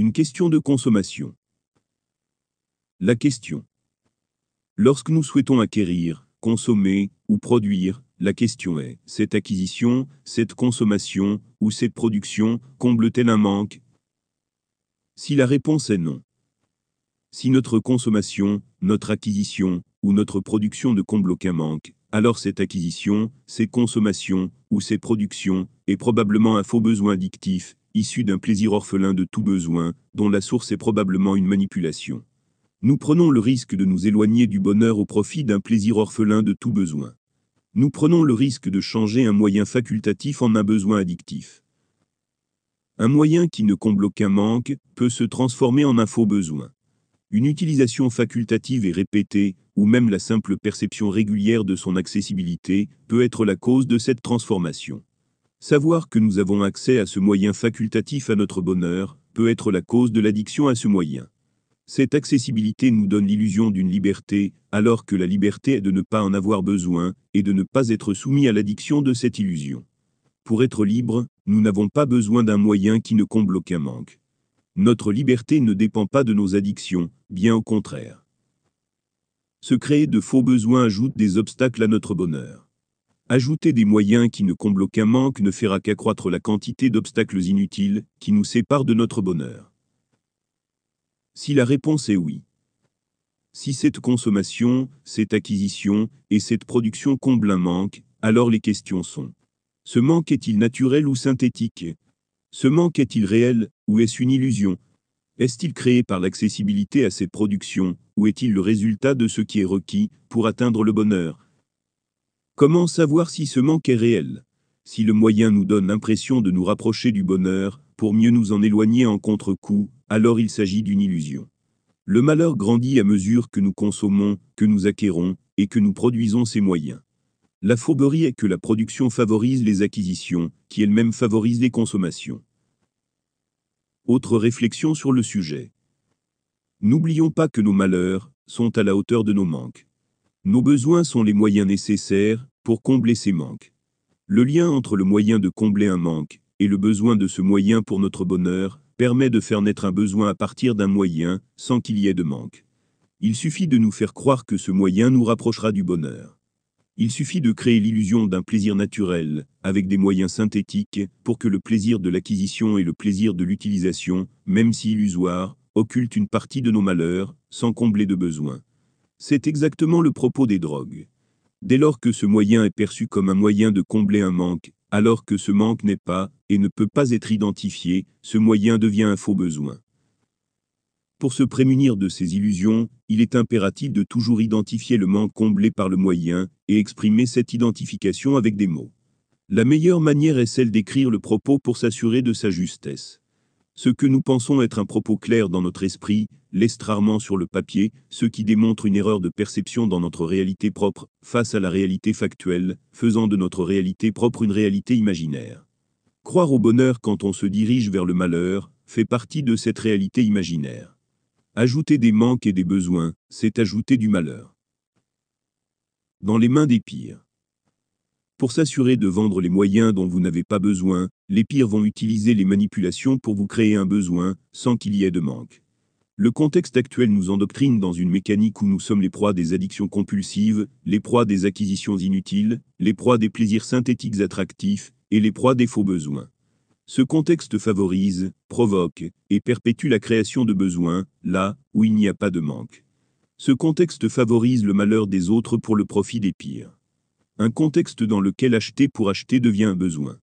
Une question de consommation. La question. Lorsque nous souhaitons acquérir, consommer ou produire, la question est, cette acquisition, cette consommation ou cette production comble-t-elle un manque? Si la réponse est non. Si notre consommation, notre acquisition ou notre production ne comble aucun manque, alors cette acquisition, cette consommation ou cette production est probablement un faux besoin addictif, issu d'un plaisir orphelin de tout besoin, dont la source est probablement une manipulation. Nous prenons le risque de nous éloigner du bonheur au profit d'un plaisir orphelin de tout besoin. Nous prenons le risque de changer un moyen facultatif en un besoin addictif. Un moyen qui ne comble aucun manque peut se transformer en un faux besoin. Une utilisation facultative et répétée, ou même la simple perception régulière de son accessibilité, peut être la cause de cette transformation. Savoir que nous avons accès à ce moyen facultatif à notre bonheur peut être la cause de l'addiction à ce moyen. Cette accessibilité nous donne l'illusion d'une liberté, alors que la liberté est de ne pas en avoir besoin, et de ne pas être soumis à l'addiction de cette illusion. Pour être libre, nous n'avons pas besoin d'un moyen qui ne comble aucun manque. Notre liberté ne dépend pas de nos addictions, bien au contraire. Se créer de faux besoins ajoute des obstacles à notre bonheur. Ajouter des moyens qui ne comblent aucun manque ne fera qu'accroître la quantité d'obstacles inutiles qui nous séparent de notre bonheur. Si la réponse est oui. Si cette consommation, cette acquisition et cette production comblent un manque, alors les questions sont ce manque est-il naturel ou synthétique? Ce manque est-il réel ou est-ce une illusion? Est-il créé par l'accessibilité à ces productions ou est-il le résultat de ce qui est requis pour atteindre le bonheur? Comment savoir si ce manque est réel? Si le moyen nous donne l'impression de nous rapprocher du bonheur, pour mieux nous en éloigner en contre-coup, alors il s'agit d'une illusion. Le malheur grandit à mesure que nous consommons, que nous acquérons, et que nous produisons ces moyens. La fourberie est que la production favorise les acquisitions, qui elles-mêmes favorisent les consommations. Autre réflexion sur le sujet. N'oublions pas que nos malheurs sont à la hauteur de nos manques. Nos besoins sont les moyens nécessaires pour combler ces manques. Le lien entre le moyen de combler un manque et le besoin de ce moyen pour notre bonheur permet de faire naître un besoin à partir d'un moyen, sans qu'il y ait de manque. Il suffit de nous faire croire que ce moyen nous rapprochera du bonheur. Il suffit de créer l'illusion d'un plaisir naturel, avec des moyens synthétiques, pour que le plaisir de l'acquisition et le plaisir de l'utilisation, même si illusoire, occultent une partie de nos malheurs, sans combler de besoins. C'est exactement le propos des drogues. Dès lors que ce moyen est perçu comme un moyen de combler un manque, alors que ce manque n'est pas, et ne peut pas être identifié, ce moyen devient un faux besoin. Pour se prémunir de ces illusions, il est impératif de toujours identifier le manque comblé par le moyen, et exprimer cette identification avec des mots. La meilleure manière est celle d'écrire le propos pour s'assurer de sa justesse. Ce que nous pensons être un propos clair dans notre esprit, laisse rarement sur le papier, ce qui démontre une erreur de perception dans notre réalité propre, face à la réalité factuelle, faisant de notre réalité propre une réalité imaginaire. Croire au bonheur quand on se dirige vers le malheur, fait partie de cette réalité imaginaire. Ajouter des manques et des besoins, c'est ajouter du malheur. Dans les mains des pires. Pour s'assurer de vendre les moyens dont vous n'avez pas besoin, les pires vont utiliser les manipulations pour vous créer un besoin, sans qu'il y ait de manque. Le contexte actuel nous endoctrine dans une mécanique où nous sommes les proies des addictions compulsives, les proies des acquisitions inutiles, les proies des plaisirs synthétiques attractifs, et les proies des faux besoins. Ce contexte favorise, provoque et perpétue la création de besoins, là où il n'y a pas de manque. Ce contexte favorise le malheur des autres pour le profit des pires. Un contexte dans lequel acheter pour acheter devient un besoin.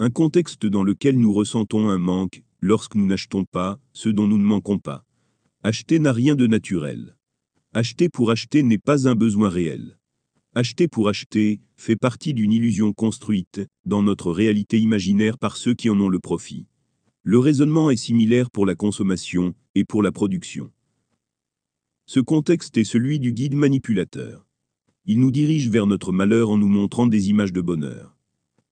Un contexte dans lequel nous ressentons un manque, lorsque nous n'achetons pas ce dont nous ne manquons pas. Acheter n'a rien de naturel. Acheter pour acheter n'est pas un besoin réel. Acheter pour acheter fait partie d'une illusion construite dans notre réalité imaginaire par ceux qui en ont le profit. Le raisonnement est similaire pour la consommation et pour la production. Ce contexte est celui du guide manipulateur. Il nous dirige vers notre malheur en nous montrant des images de bonheur.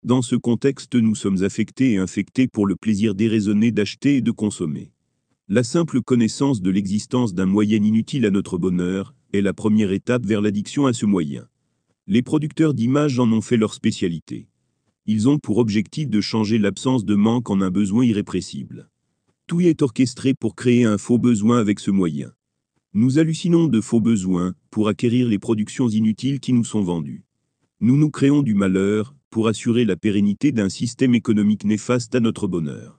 Dans ce contexte, nous sommes affectés et infectés pour le plaisir déraisonné d'acheter et de consommer. La simple connaissance de l'existence d'un moyen inutile à notre bonheur est la première étape vers l'addiction à ce moyen. Les producteurs d'images en ont fait leur spécialité. Ils ont pour objectif de changer l'absence de manque en un besoin irrépressible. Tout est orchestré pour créer un faux besoin avec ce moyen. Nous hallucinons de faux besoins pour acquérir les productions inutiles qui nous sont vendues. Nous nous créons du malheur pour assurer la pérennité d'un système économique néfaste à notre bonheur.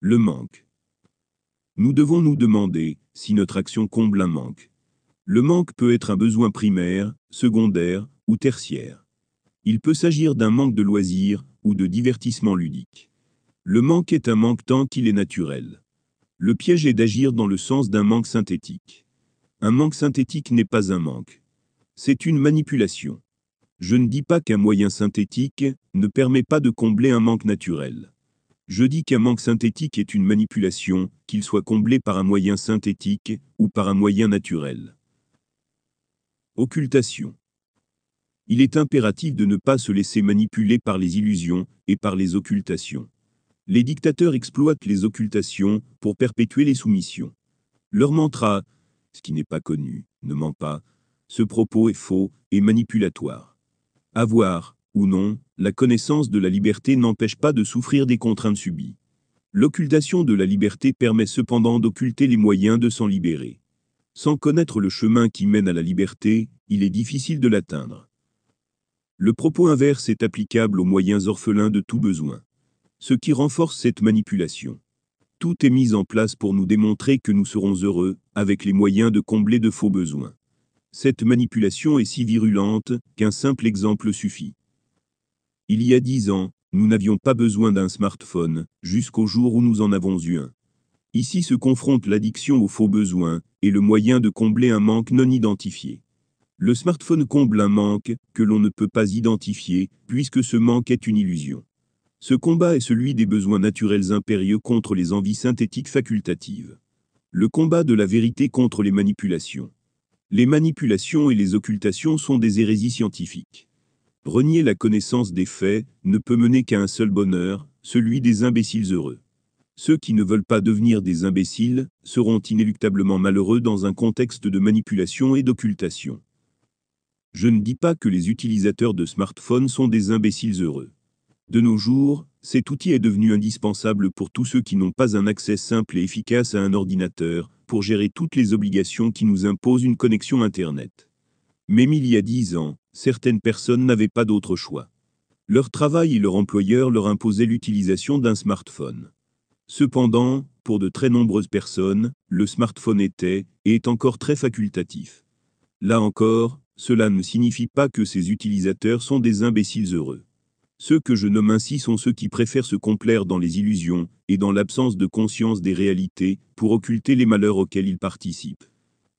Le manque. Nous devons nous demander si notre action comble un manque. Le manque peut être un besoin primaire, secondaire ou tertiaire. Il peut s'agir d'un manque de loisirs ou de divertissement ludique. Le manque est un manque tant qu'il est naturel. Le piège est d'agir dans le sens d'un manque synthétique. Un manque synthétique n'est pas un manque. C'est une manipulation. Je ne dis pas qu'un moyen synthétique ne permet pas de combler un manque naturel. Je dis qu'un manque synthétique est une manipulation, qu'il soit comblé par un moyen synthétique ou par un moyen naturel. Occultation. Il est impératif de ne pas se laisser manipuler par les illusions et par les occultations. Les dictateurs exploitent les occultations pour perpétuer les soumissions. Leur mantra, ce qui n'est pas connu, ne ment pas, ce propos est faux et manipulatoire. Avoir, ou non, la connaissance de la liberté n'empêche pas de souffrir des contraintes subies. L'occultation de la liberté permet cependant d'occulter les moyens de s'en libérer. Sans connaître le chemin qui mène à la liberté, il est difficile de l'atteindre. Le propos inverse est applicable aux moyens orphelins de tout besoin. Ce qui renforce cette manipulation. Tout est mis en place pour nous démontrer que nous serons heureux, avec les moyens de combler de faux besoins. Cette manipulation est si virulente qu'un simple exemple suffit. Il y a dix ans, nous n'avions pas besoin d'un smartphone, jusqu'au jour où nous en avons eu un. Ici se confronte l'addiction aux faux besoins et le moyen de combler un manque non identifié. Le smartphone comble un manque que l'on ne peut pas identifier, puisque ce manque est une illusion. Ce combat est celui des besoins naturels impérieux contre les envies synthétiques facultatives. Le combat de la vérité contre les manipulations. Les manipulations et les occultations sont des hérésies scientifiques. Renier la connaissance des faits ne peut mener qu'à un seul bonheur, celui des imbéciles heureux. Ceux qui ne veulent pas devenir des imbéciles seront inéluctablement malheureux dans un contexte de manipulation et d'occultation. Je ne dis pas que les utilisateurs de smartphones sont des imbéciles heureux. De nos jours, cet outil est devenu indispensable pour tous ceux qui n'ont pas un accès simple et efficace à un ordinateur, pour gérer toutes les obligations qui nous imposent une connexion Internet. Même il y a dix ans, certaines personnes n'avaient pas d'autre choix. Leur travail et leur employeur leur imposaient l'utilisation d'un smartphone. Cependant, pour de très nombreuses personnes, le smartphone était, et est encore très facultatif. Là encore, cela ne signifie pas que ces utilisateurs sont des imbéciles heureux. Ceux que je nomme ainsi sont ceux qui préfèrent se complaire dans les illusions et dans l'absence de conscience des réalités pour occulter les malheurs auxquels ils participent.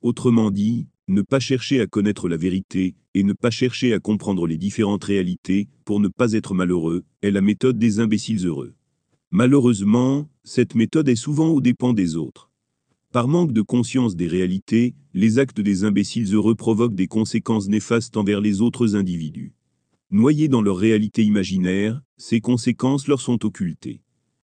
Autrement dit, ne pas chercher à connaître la vérité et ne pas chercher à comprendre les différentes réalités pour ne pas être malheureux est la méthode des imbéciles heureux. Malheureusement, cette méthode est souvent aux dépens des autres. Par manque de conscience des réalités, les actes des imbéciles heureux provoquent des conséquences néfastes envers les autres individus. Noyés dans leur réalité imaginaire, ces conséquences leur sont occultées.